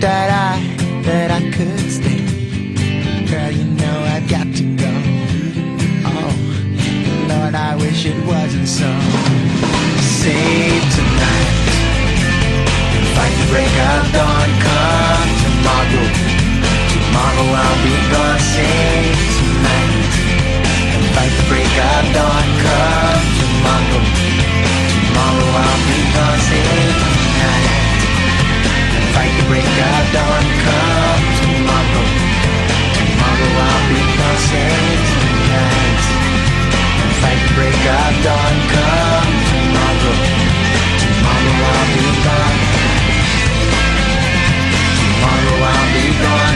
That I, that I could stay. Girl, you know I've got to go. Oh, Lord, I wish it wasn't so. Save tonight fight the break of dawn. Come tomorrow, tomorrow I'll be gone. Save tonight and fight the break of dawn. Come tomorrow. Tomorrow I'll be gone, save fight the break of dawn, come tomorrow. Tomorrow I'll be gone, tonight. Fight the break of dawn, come tomorrow. Tomorrow I'll be gone. Tomorrow I'll be gone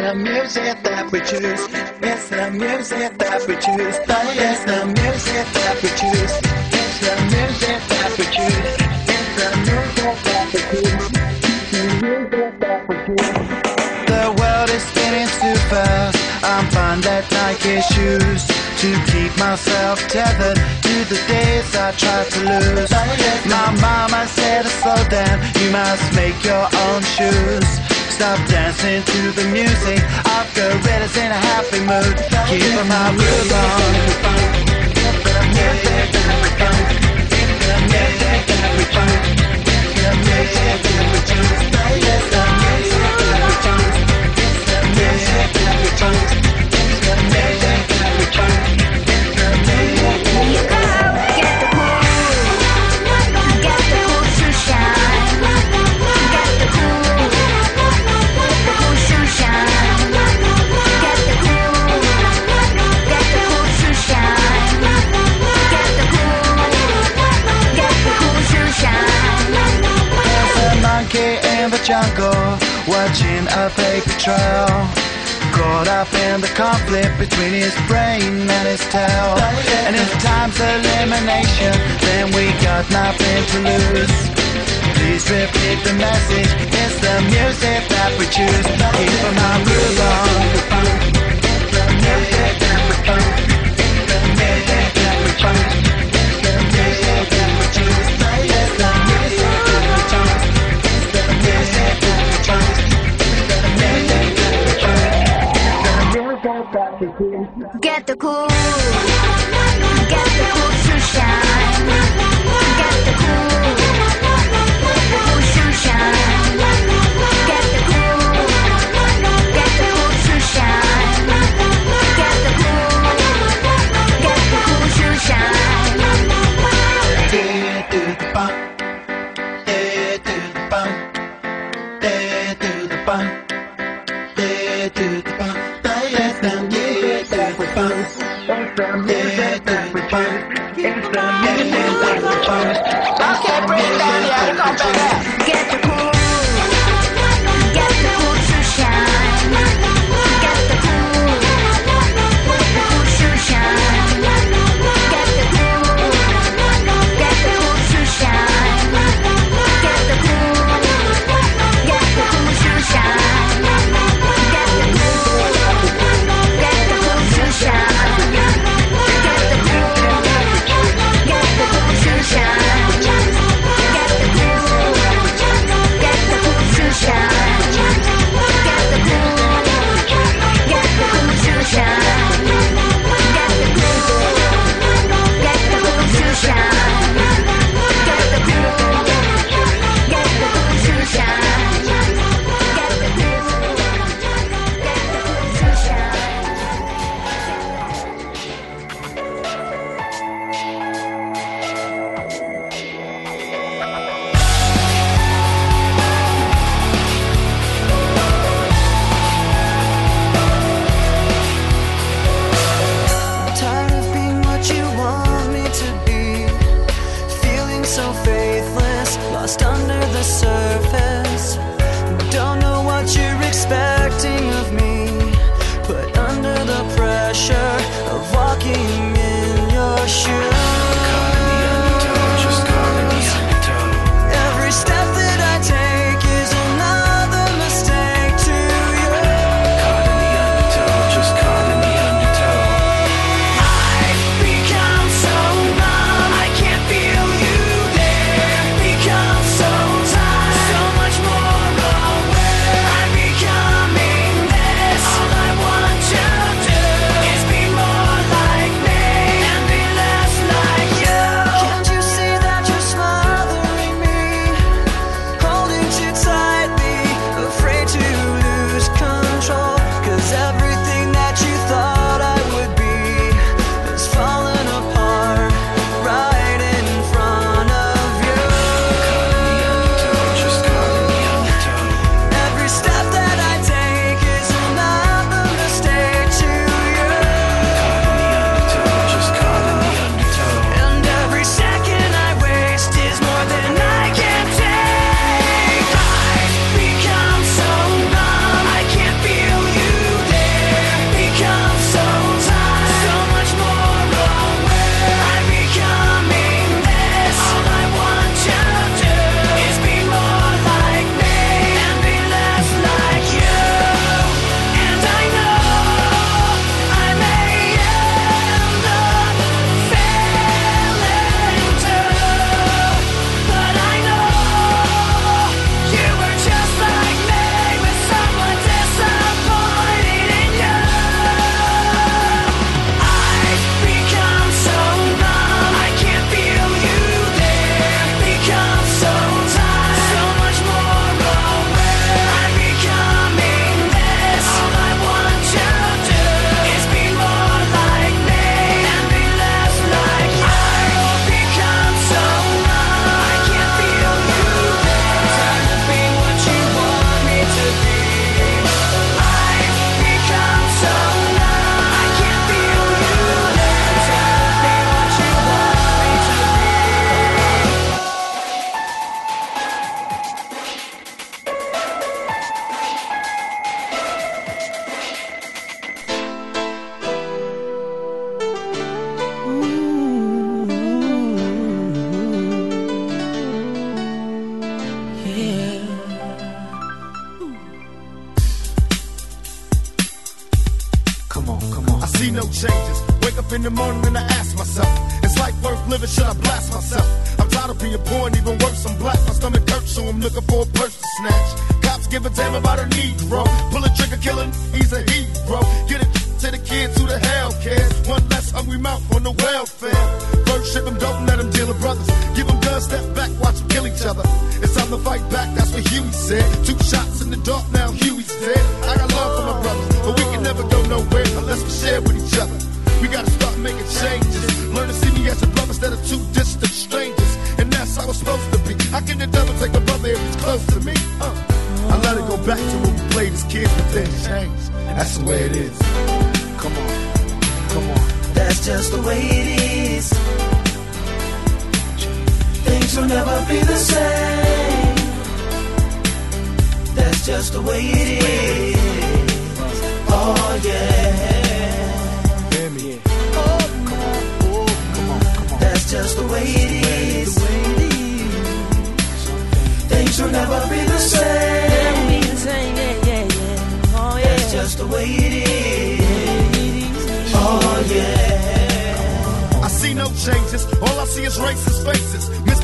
the music that we choose. It's the music that we choose. It's the music that we choose. It's the music that we choose. It's the music that we choose. The music that we choose. The world is spinning too fast. I'm fine that Nike shoes to keep myself tethered to the days I tried to lose. My mama said to slow down. You must make your own shoes. Stop dancing to the music of the in a happy mood. Keep my mood on. Music. jungle, watching a fake trail. Caught up in the conflict between his brain and his tail. And if time's elimination, then we got nothing to lose. Please repeat the message, it's the music that we choose. Keep on groove. Get the cool. Get the cool. Okay, break down, yeah, come back. Get the way it is. Oh yeah. Hear me. Oh, come on, oh, come on, come on. That's just the way it is. Things will never be the same. That's just the way it is. Oh yeah. I see no changes. All I see is racist faces.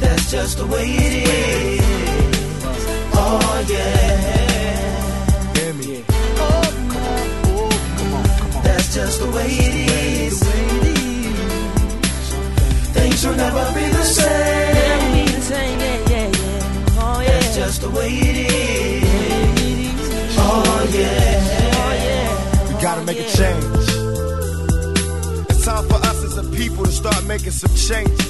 That's just the way it is. Oh yeah. Hear me. Come on, come on, come on. That's just the way it is. Things will never be the same. That's just the way it is. Oh yeah. We gotta make a change. It's time for us as a people to start making some changes.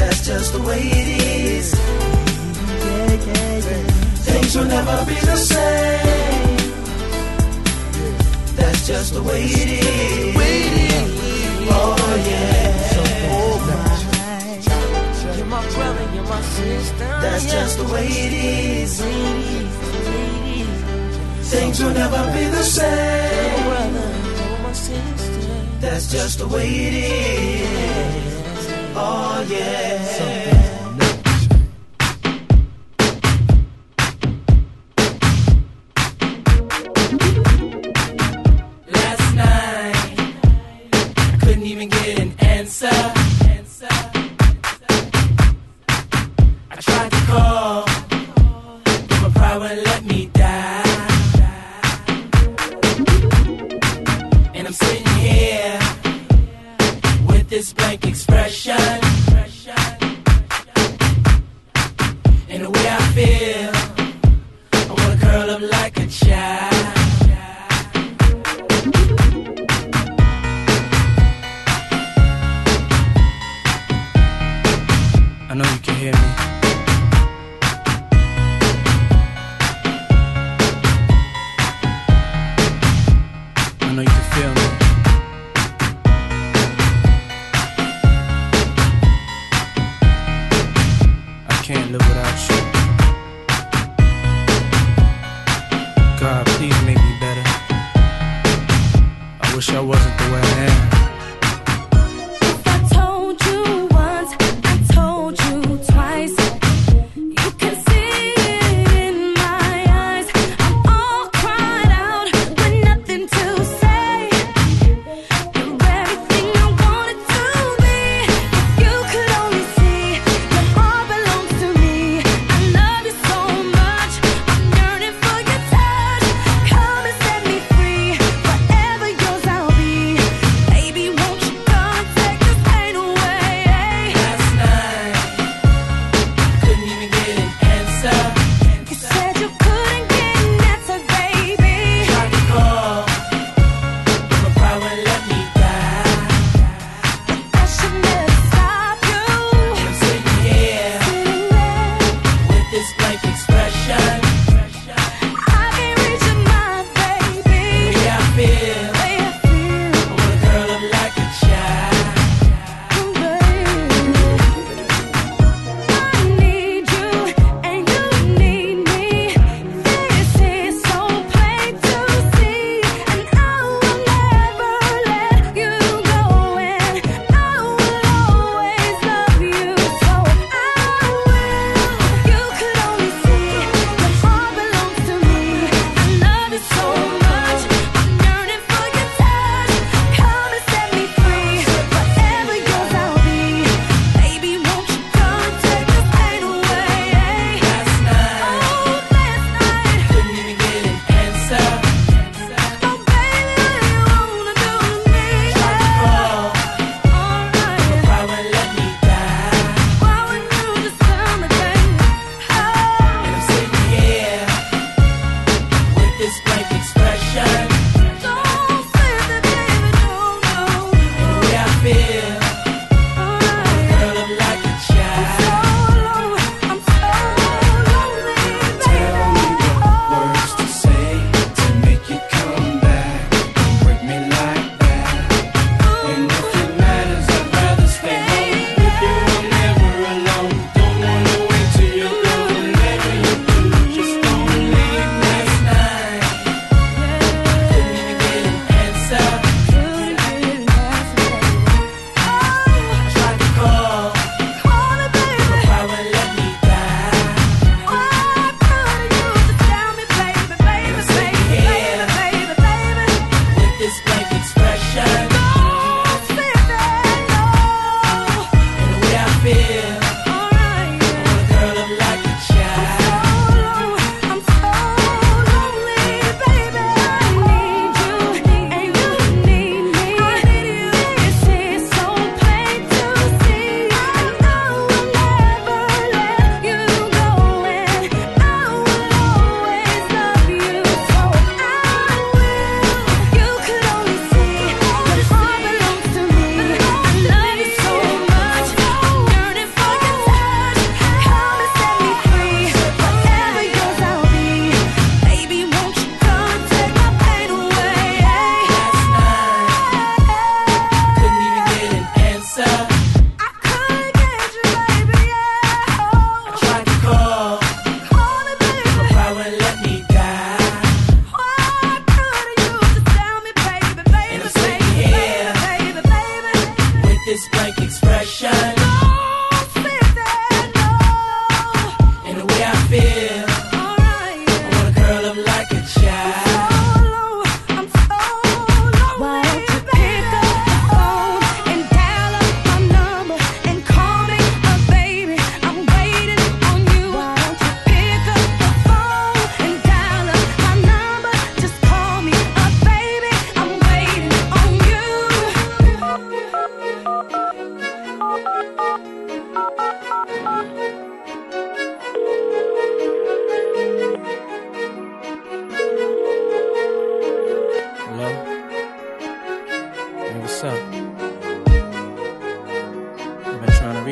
That's just the way it is. Things will never be the same. That's just the way it is. Oh yeah. You're my brother, you're my sister. That's just the way it is. Things will never be the same. That's just the way it is. Oh yeah.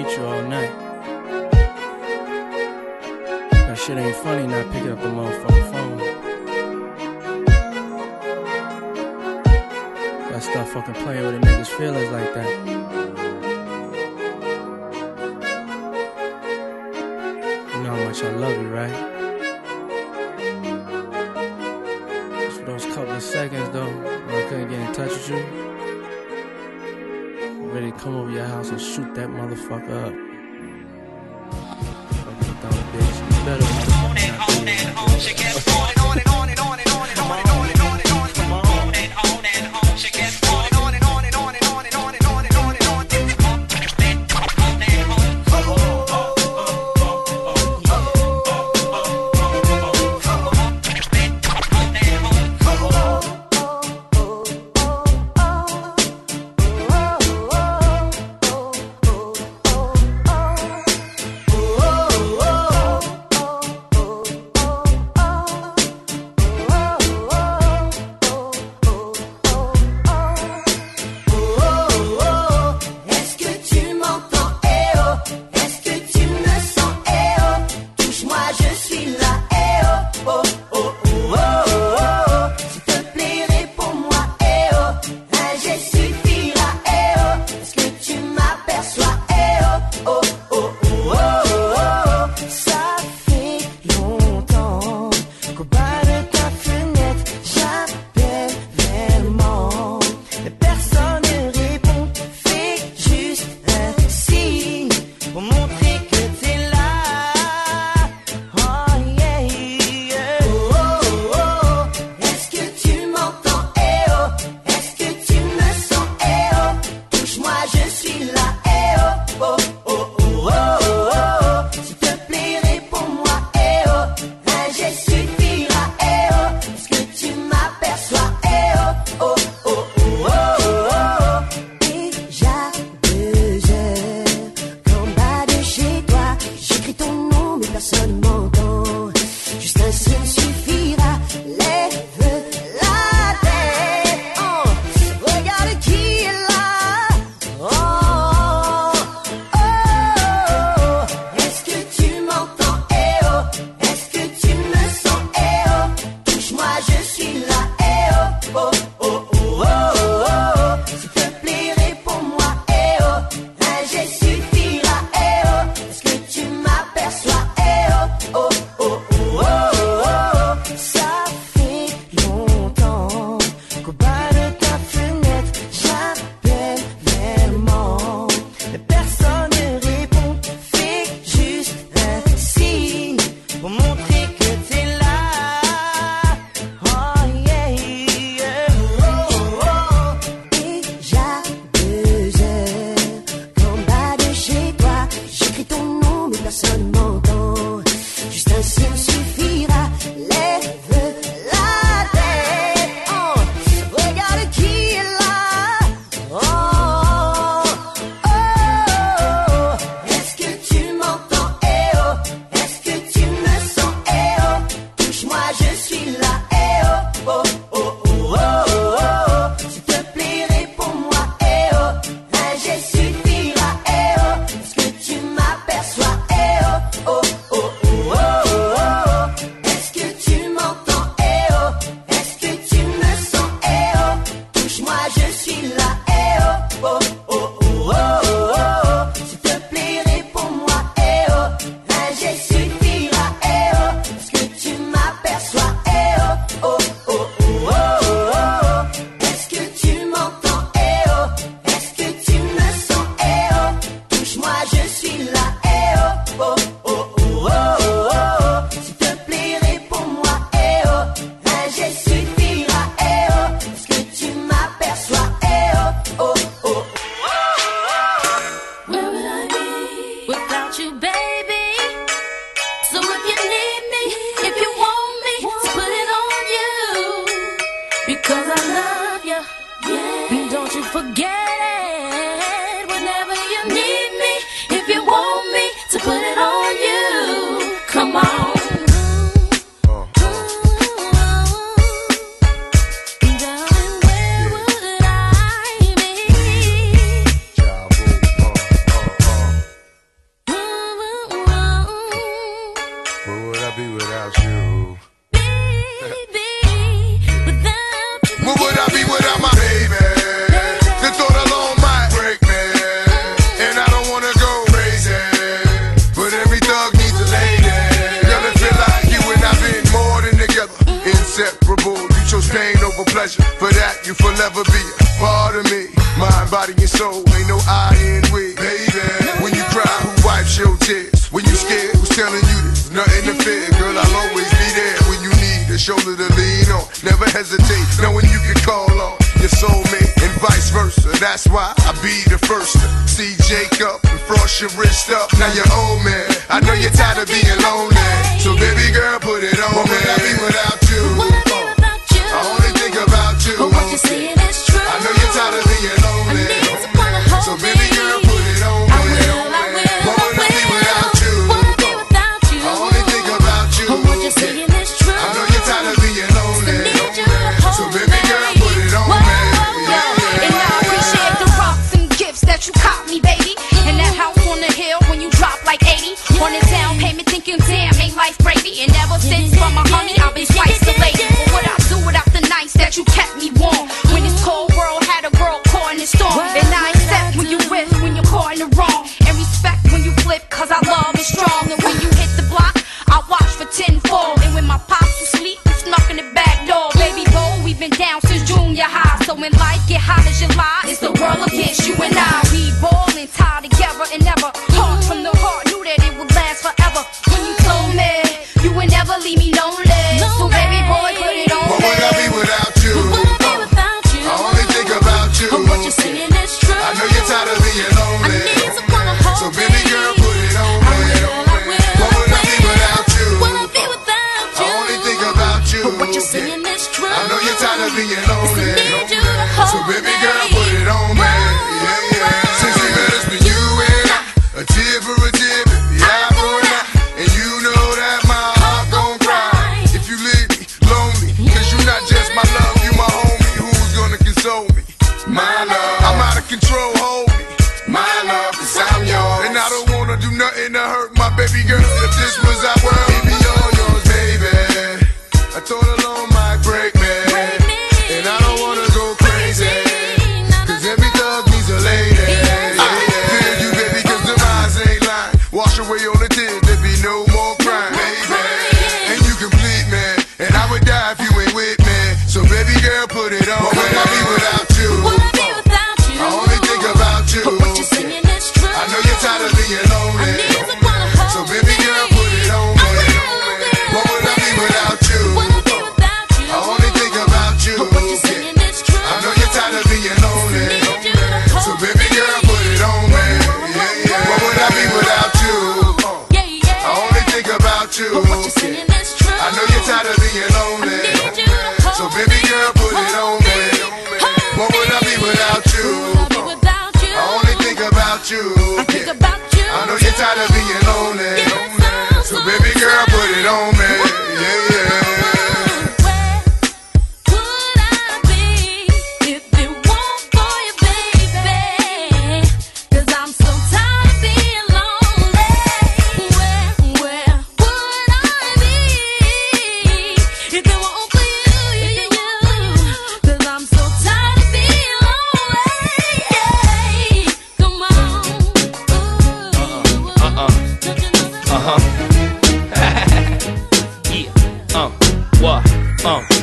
reach you all night. That shit ain't funny not picking up the motherfucking phone. Gotta stop fucking playing with a nigga's feelings like that. Come over your house and shoot that motherfucker up. Oh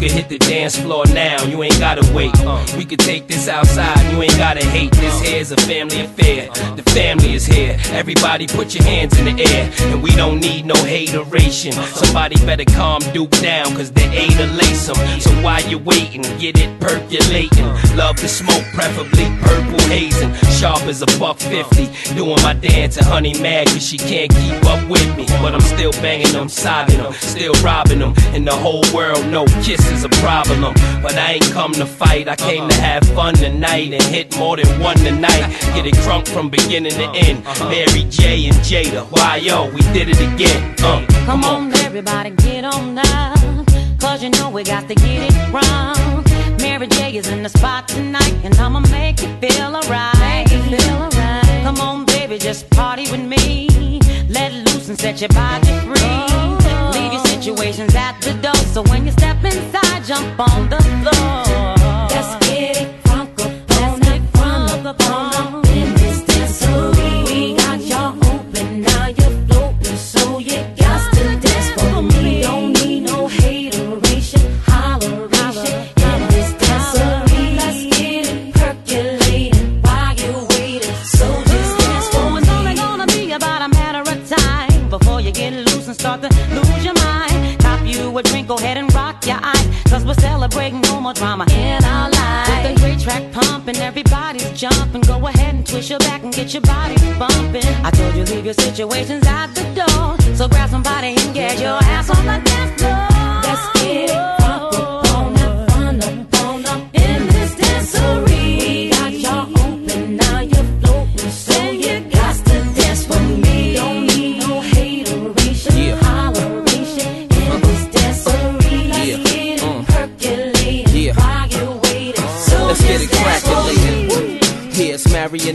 could hit the dance floor now, you ain't gotta wait. Uh, we could take this outside, you ain't gotta hate. This uh-huh. here's a family affair. Uh-huh. The family is here. Everybody put your hands in the air. And we don't need no hateration. Somebody better calm Duke down, cause they ain't a lace em. So while you waiting, get it percolating. Love to smoke, preferably purple hazing. Sharp as a buck fifty. Doing my dance, and honey mad, cause she can't keep up with me. But I'm still banging them, sobbing them, still robbing them. And the whole world know kissing is a problem. But I ain't come to fight, I came to have fun tonight and hit more than one tonight. Get it crunk from beginning to end. Mary J and Jada, why yo, we did it again. Uh, come on, um. everybody, get on now. Cause you know we got to get it wrong. Mary J is in the spot tonight, and I'ma make you feel alright. Right. Come on, baby, just party with me. Let loose and set your body free. Leave your situations at the door. So when you step inside, jump on the floor. Let's get it, Franco. Let's get Franco. More drama in our lives. With a great track pumping, everybody's jumping. Go ahead and twist your back and get your body bumping. I told you leave your situations at the door. So grab somebody and get your ass on the dance floor.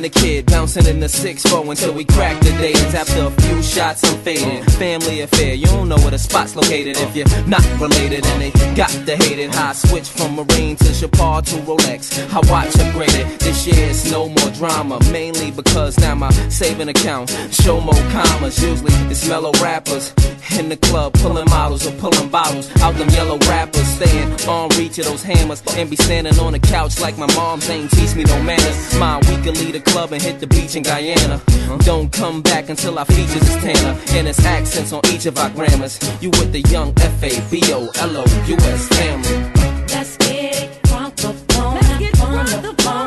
The kid bouncing in the 6-4 until we crack the days. After a few shots, I'm faded. Family affair, you don't know where the spot's located if you're not related. And they got the hate it. How I switch from Marine to Chopard to Rolex. I watch upgraded. This year it's no more drama. Mainly because now my saving account show more commas. Usually it's mellow rappers in the club pulling models or pulling bottles out them yellow rappers. Staying on reach of those hammers and be standing on the couch like my mom's ain't teach me no manners. Mine, we can club and hit the beach in Guyana. Don't come back until our features is Tanner and it's accents on each of our grammars. You with the young F A B O L O U S family. Let's get it crunk up on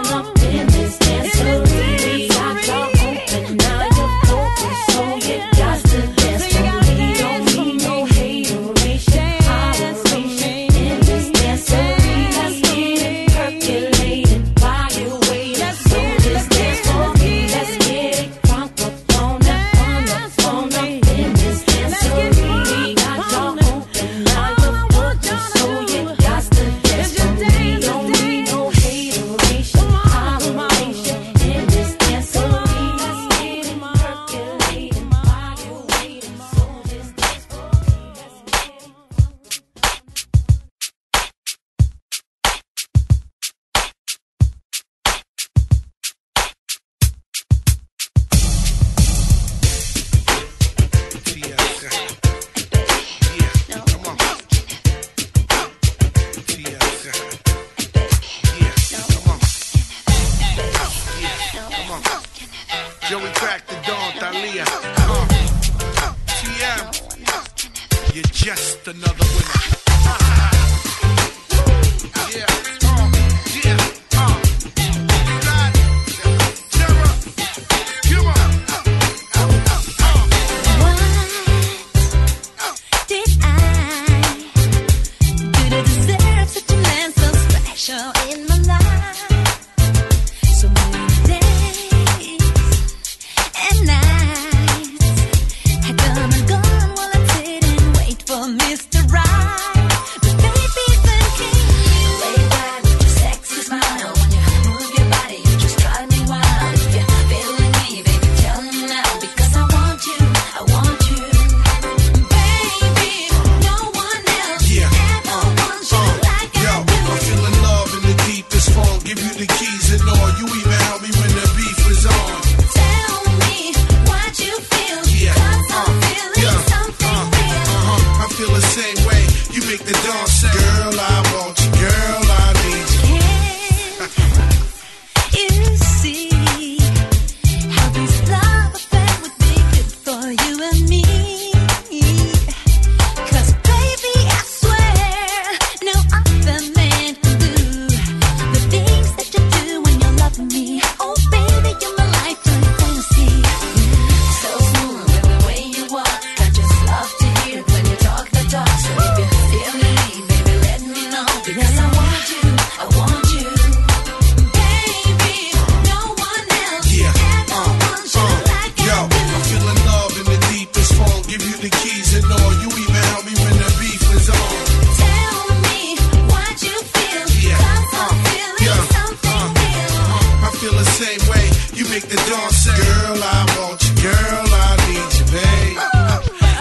make the dawn say, Girl, I want you. Girl, I need you, babe.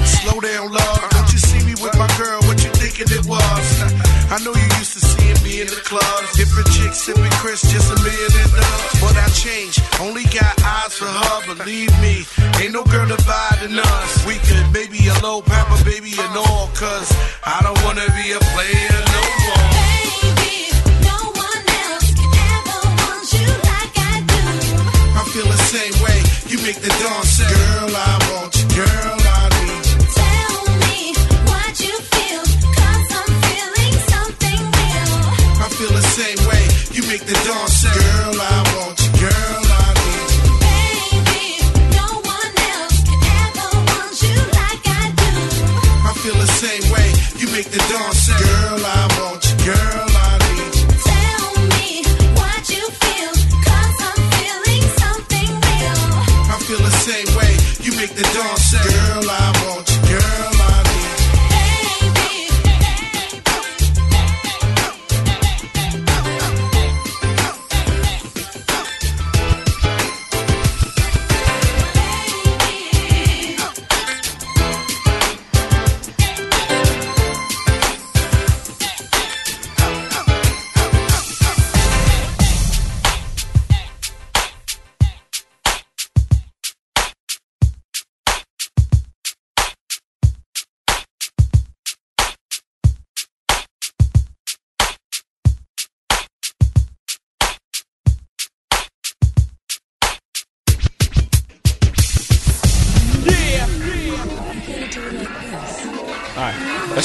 Slow down, love. Don't you see me with my girl? What you thinking it was? I know you used to seeing me in the clubs. Different chicks sipping Chris, just a million and dubs. But I changed. Only got eyes for her. Believe me, ain't no girl dividing us. We could maybe a low papa, baby, and all. Cause I don't wanna be a player no more. make the dawn say, Girl, I want you. Girl, I need you. Tell me what you feel, I'm feeling something real. I feel the same way. You make the dawn say, Girl, I want you. Girl, I need you. Baby, no one else can ever want you like I do. I feel the same way. You make the dawn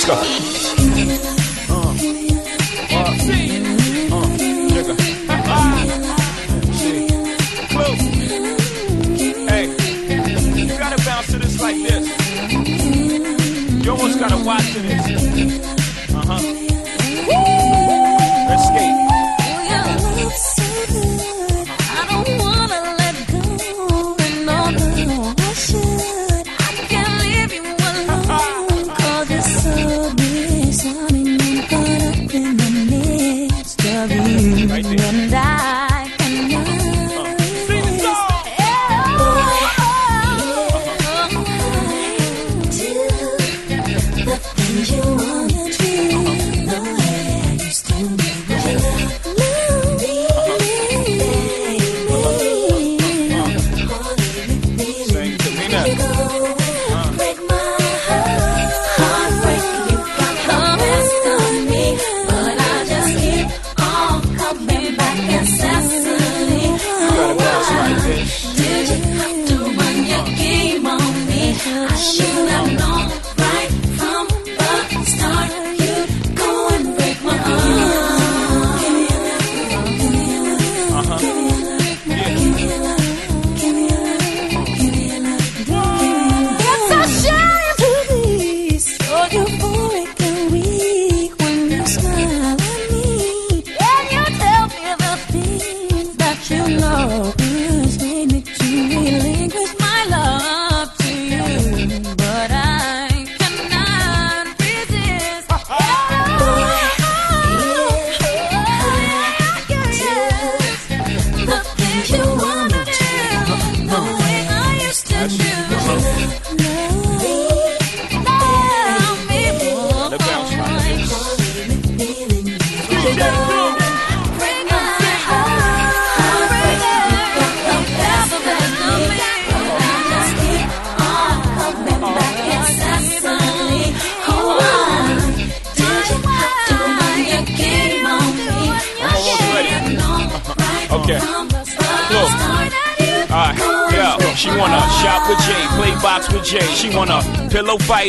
right, let's go. Uh, You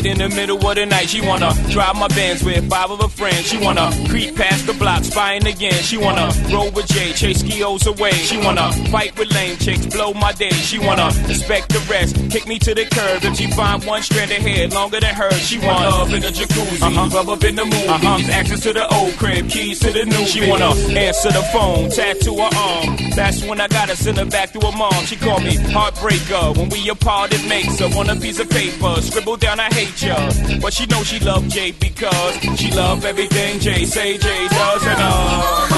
in the middle of the night. She wanna drive my Benz with five of her friends. She wanna creep past the block, spying again. She wanna roll with Jay, chase skios away. She wanna fight with lame chicks, blow my day. She wanna inspect the rest, kick me to the curb. If she find one strand of hair longer than hers, she want love in the jacuzzi, uh-huh. rub up in the movies, uh-huh. access to the old crib, keys to the new. She wanna answer the phone, tattoo her arm. That's when I gotta send her back to her mom. She called me heartbreaker. When we apart, it makes her want a piece of paper. Scribble down, I hate ya. But she knows she love Jay because she love everything Jay say Jay does and uh.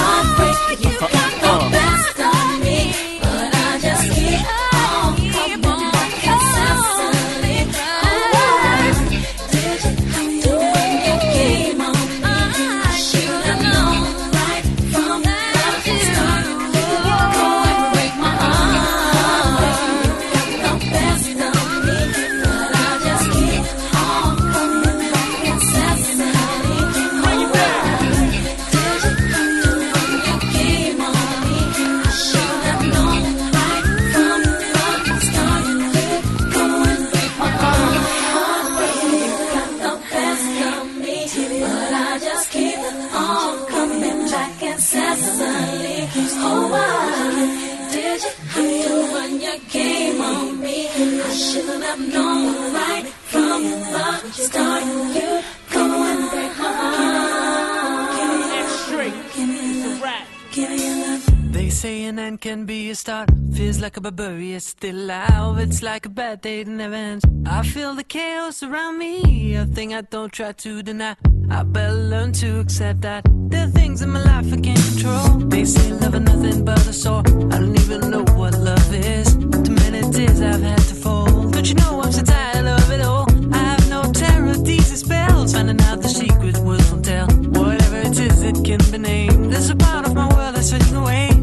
say an end can be a start. Feels like a barbarian still alive. It's like a bad day that never ends. I feel the chaos around me, a thing I don't try to deny. I better learn to accept that there are things in my life I can't control. They say love is nothing but a sore. I don't even know what love is. Too many tears I've had to fold. Don't you know I'm so tired of it all? I have no terror, these spells. Finding out the secret words will tell. Whatever it is, it can be named. There's a part of my world that's fading away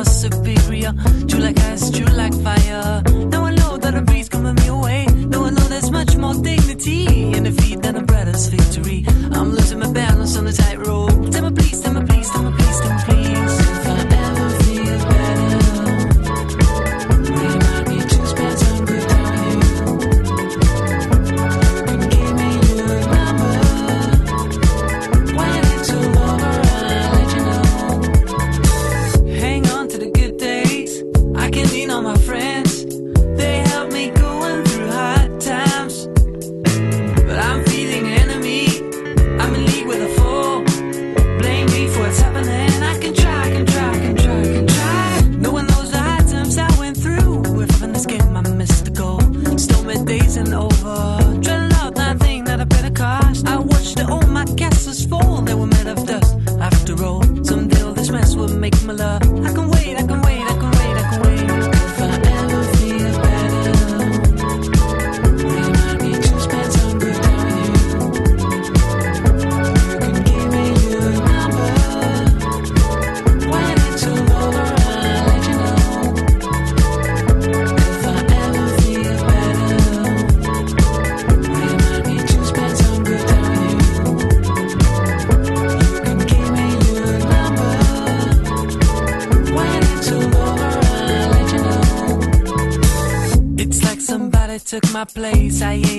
are superior. True like ice, true like fire. Now I know that a breeze coming me away. Now I know there's much more dignity in defeat than a brother's victory. I'm losing my balance on the tightrope. Tell me please, tell me please, tell me please, tell me please. place I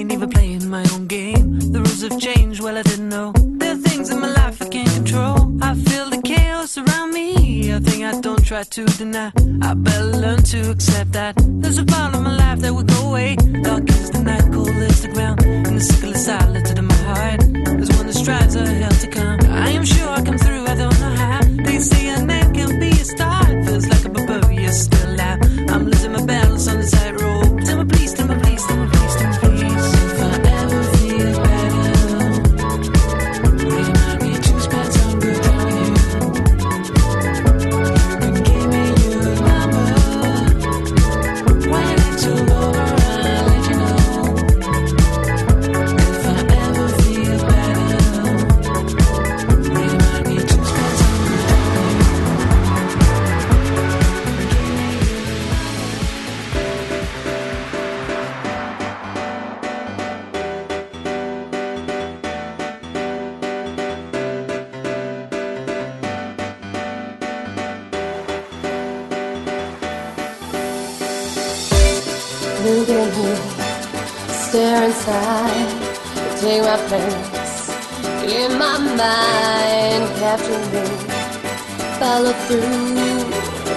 preference in my mind captivate follow through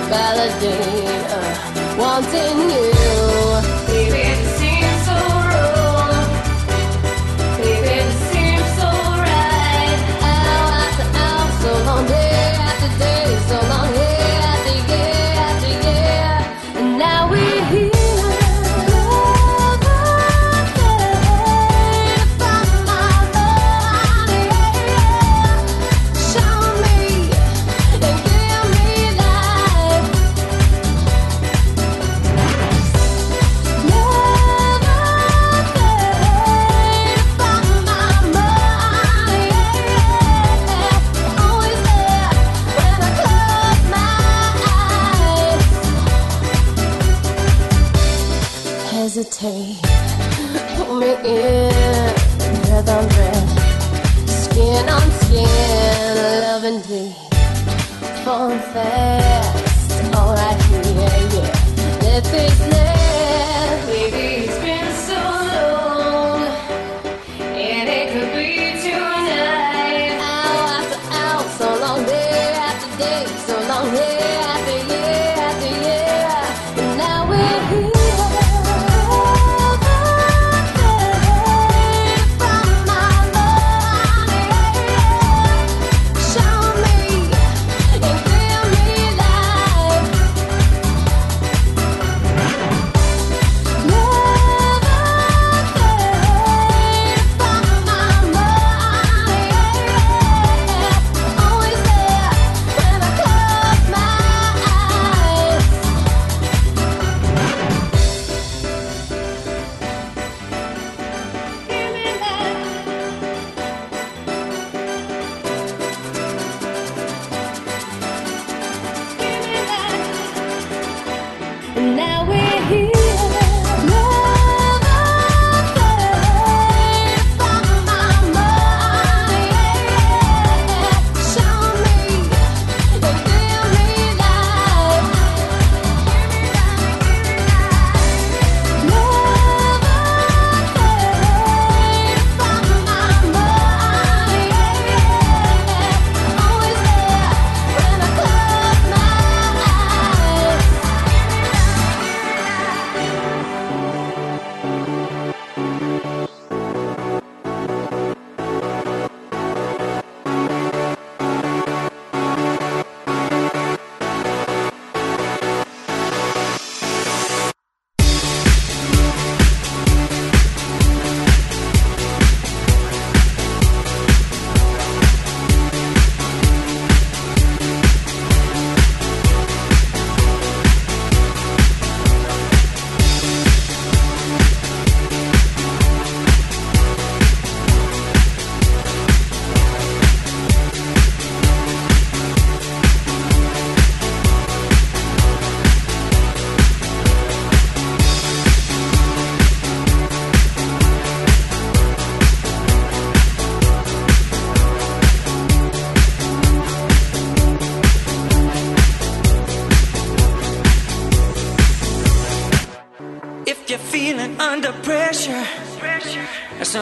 validate uh, wanting you. baby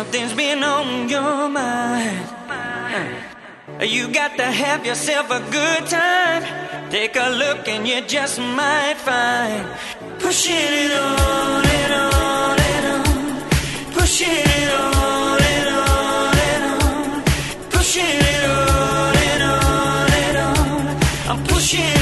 Something's been on your mind. Uh, you got to have yourself a good time. Take a look and you just might find. Pushing it on and on and on. Pushing it on and on and on. Pushing it on and on and on. I'm pushing